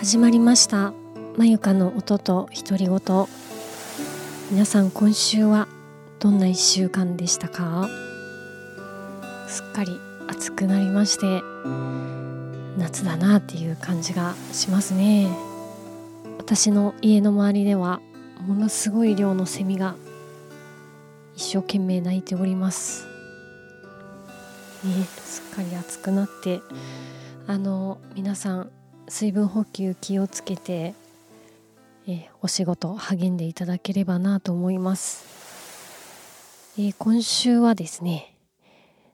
始まりました。まゆかの音と独り言。皆さん今週はどんな1週間でしたか？すっかり暑くなりまして夏だなっていう感じがしますね。私の家の周りではものすごい量のセミが一生懸命鳴いております。ねすっかり暑くなってあの皆さん水分補給気をつけて、えお仕事励んでいただければなと思います、え今週はですね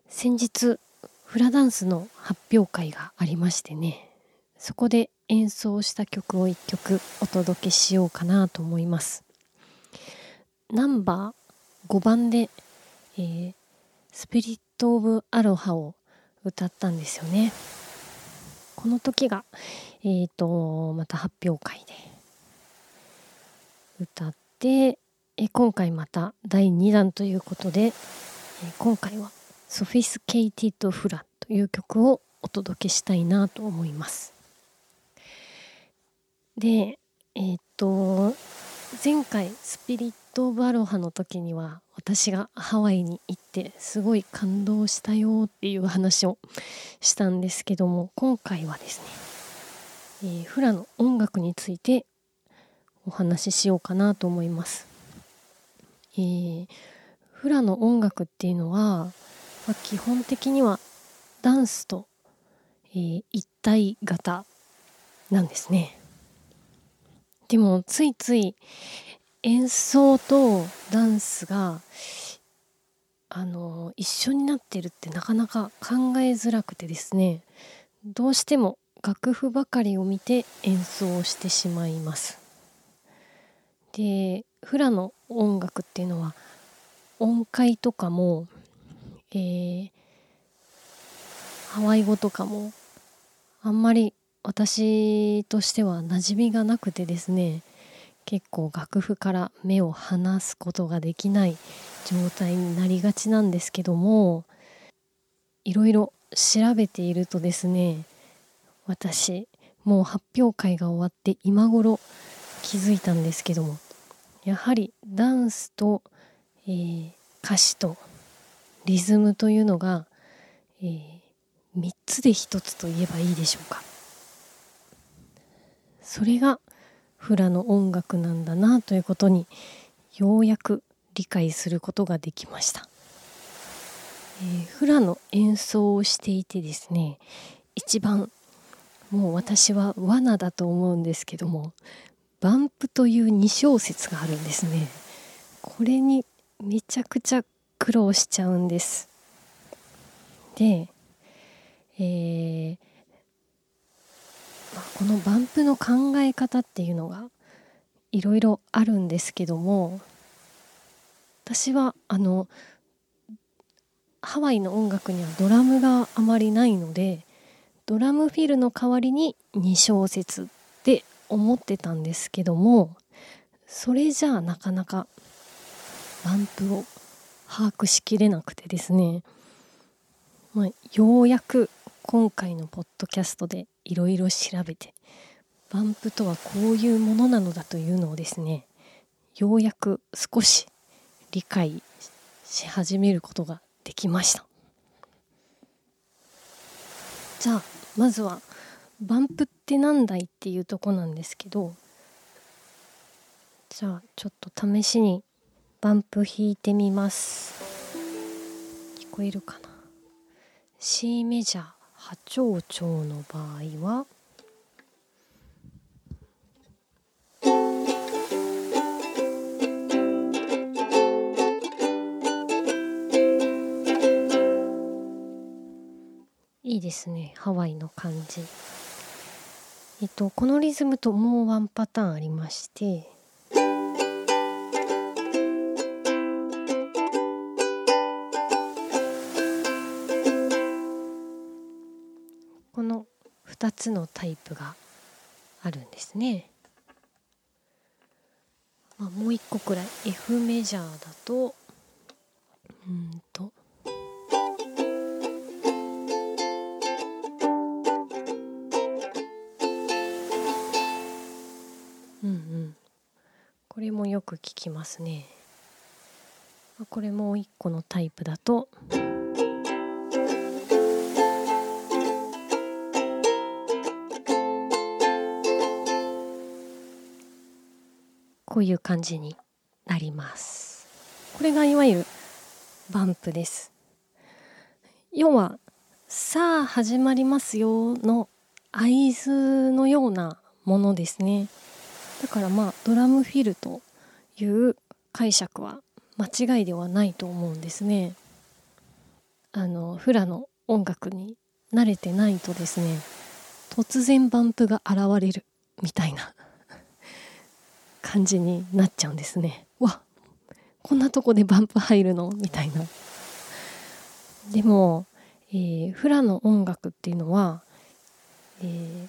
先日フラダンスの発表会がありましてねそこで演奏した曲を1曲お届けしようかなと思います。ナンバー5番で、えー、スピリット・オブ・アロハを歌ったんですよね。この時が、えーと、また発表会で歌ってえ今回また第2弾ということで、え今回は「ソフィスケイティッド・フラ」という曲をお届けしたいなと思います。でえっ、ー、と前回スピリット・オブ・アロハの時には私がハワイに行ってすごい感動したよっていう話をしたんですけども今回はですね、えー、フラの音楽についてお話ししようかなと思います。えー、フラの音楽っていうのは、まあ、基本的にはダンスと、えー、一体型なんですね。でもついつい演奏とダンスがあの一緒になってるってなかなか考えづらくてですねどうしても楽譜ばかりを見て演奏をしてしまいます。でフラの音楽っていうのは音階とかも、えー、ハワイ語とかもあんまり私としては馴染みがなくてですね結構楽譜から目を離すことができない状態になりがちなんですけどもいろいろ調べているとですね私もう発表会が終わって今頃気づいたんですけどもやはりダンスと、えー、歌詞とリズムというのが、えー、3つで1つと言えばいいでしょうか。それがフラの音楽なんだなということにようやく理解することができました、えー、フラの演奏をしていてですね一番もう私は罠だと思うんですけどもバンプという2小節があるんですね。これにめちゃくちゃ苦労しちゃうんです。で、えー、このバンプの考え方っていうのがいろいろあるんですけども私はあのハワイの音楽にはドラムがあまりないのでドラムフィルの代わりに2小節って思ってたんですけどもそれじゃあなかなかバンプを把握しきれなくてですね、まあ、ようやく今回のポッドキャストでいろいろ調べてバンプとはこういうものなのだというのをですねようやく少し理解し始めることができました。じゃあまずはバンプって何だいっていうとこなんですけどじゃあちょっと試しにバンプ弾いてみます。聞こえるかな？C メジャー。波長長の場合はいいですね。ハワイの感じ。えっとこのリズムともうワンパターンありまして2つのタイプがあるんですね。まあ、もう一個くらい F メジャーだとうんと。うんうん、これもよく聞きますね。これもう一個のタイプだと。こういう感じになります。これがいわゆるバンプです。要はさあ始まりますよの合図のようなものですね。だからまあドラムフィルという解釈は間違いではないと思うんですね。あのフラの音楽に慣れてないとですね突然バンプが現れるみたいな感じになっちゃうんですね。わこんなとこでバンプ入るの？みたいな。でも、えー、フラの音楽っていうのは、えー、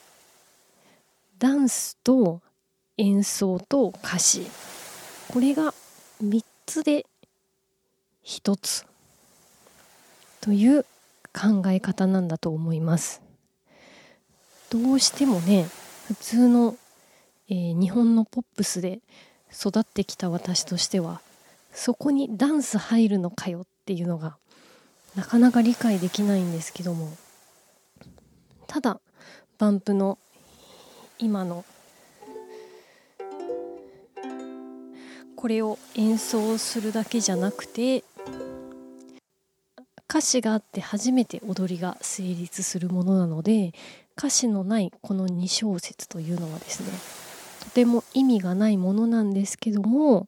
ダンスと演奏と歌詞。これが3つで1つ。という考え方なんだと思います。どうしてもね普通の、えー、日本のポップスで育ってきた私としてはそこにダンス入るのかよっていうのがなかなか理解できないんですけどもただバンプの今のこれを演奏するだけじゃなくて歌詞があって初めて踊りが成立するものなので歌詞のないこの2小節というのはですねとても意味がないものなんですけども、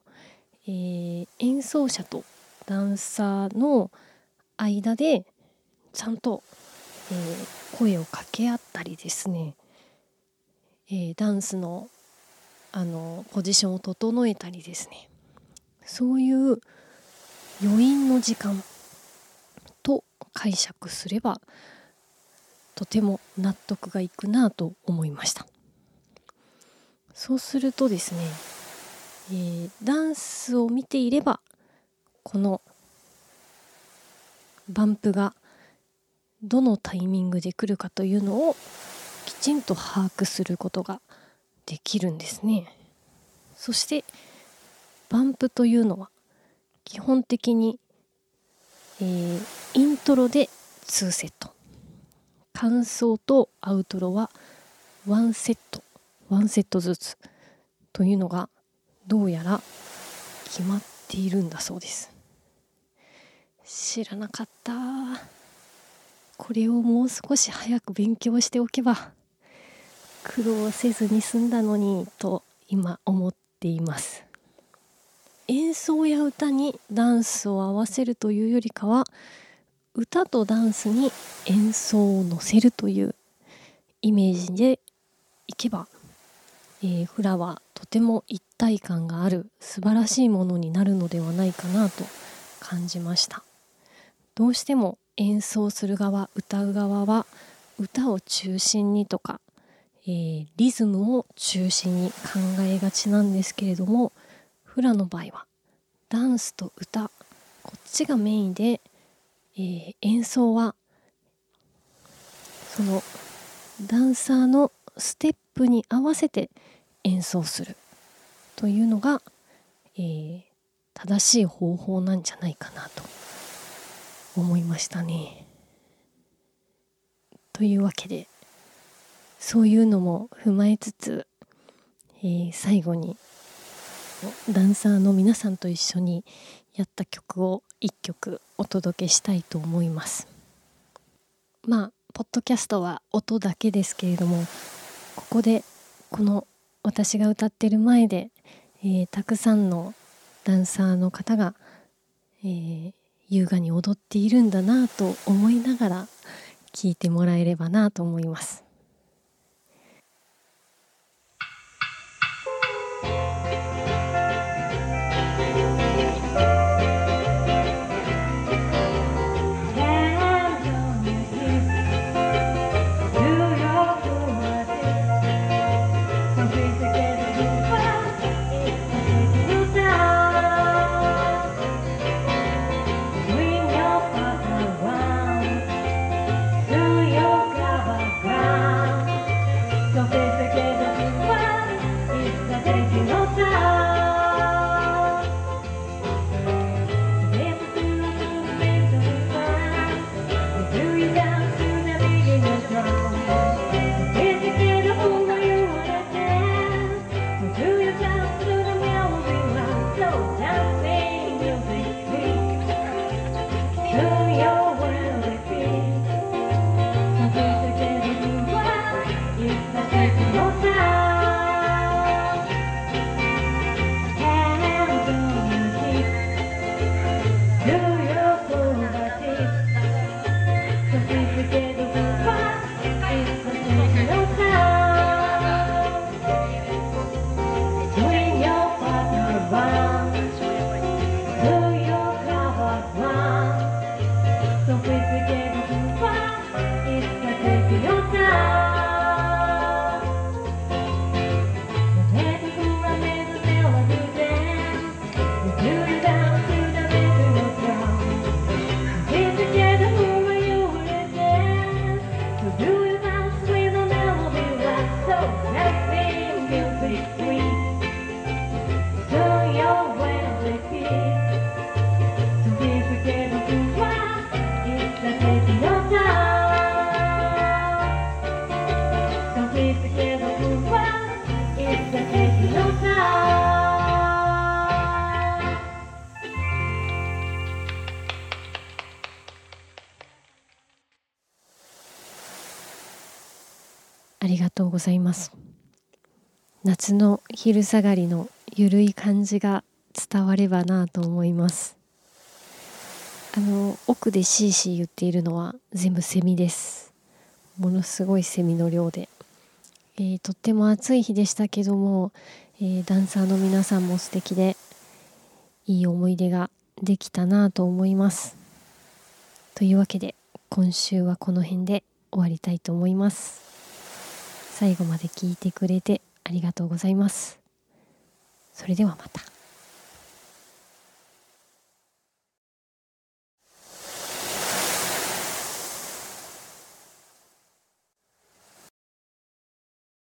えー、演奏者とダンサーの間でちゃんと、えー、声を掛け合ったりですね。えー、ダンスのあのポジションを整えたりですね。そういう余韻の時間と解釈すればとても納得がいくなと思いました。そうするとですね、えー、ダンスを見ていればこのバンプがどのタイミングで来るかというのをきちんと把握することができるんですね。そしてバンプというのは基本的に、えー、イントロで2セット。感想とアウトロは1セット。1セットずつというのがどうやら決まっているんだそうです。知らなかった。これをもう少し早く勉強しておけば苦労せずに済んだのにと今思っています。演奏や歌にダンスを合わせるというよりかは歌とダンスに演奏を乗せるというイメージでいけば、えー、フラはとても一体感がある素晴らしいものになるのではないかなと感じました。どうしても演奏する側歌う側は歌を中心にとかえー、リズムを中心に考えがちなんですけれどもフラの場合はダンスと歌こっちがメインで、えー、演奏はそのダンサーのステップに合わせて演奏するというのが、えー、正しい方法なんじゃないかなと思いましたね。というわけでそういうのも踏まえつつ、えー、最後にダンサーの皆さんと一緒にやった曲を1曲お届けしたいと思いますまあポッドキャストは音だけですけれどもここでこの私が歌ってる前で、えー、たくさんのダンサーの方が、えー、優雅に踊っているんだなと思いながら聴いてもらえればなと思います。りがとうございます。夏の昼下がりのゆるい感じが伝わればなと思います。あの奥でシーシー言っているのは全部セミです。ものすごいセミの量で、えー、とっても暑い日でしたけども、えー、ダンサーの皆さんも素敵でいい思い出ができたなと思います。というわけで今週はこの辺で終わりたいと思います。最後まで聞いてくれてありがとうございます。それではまた。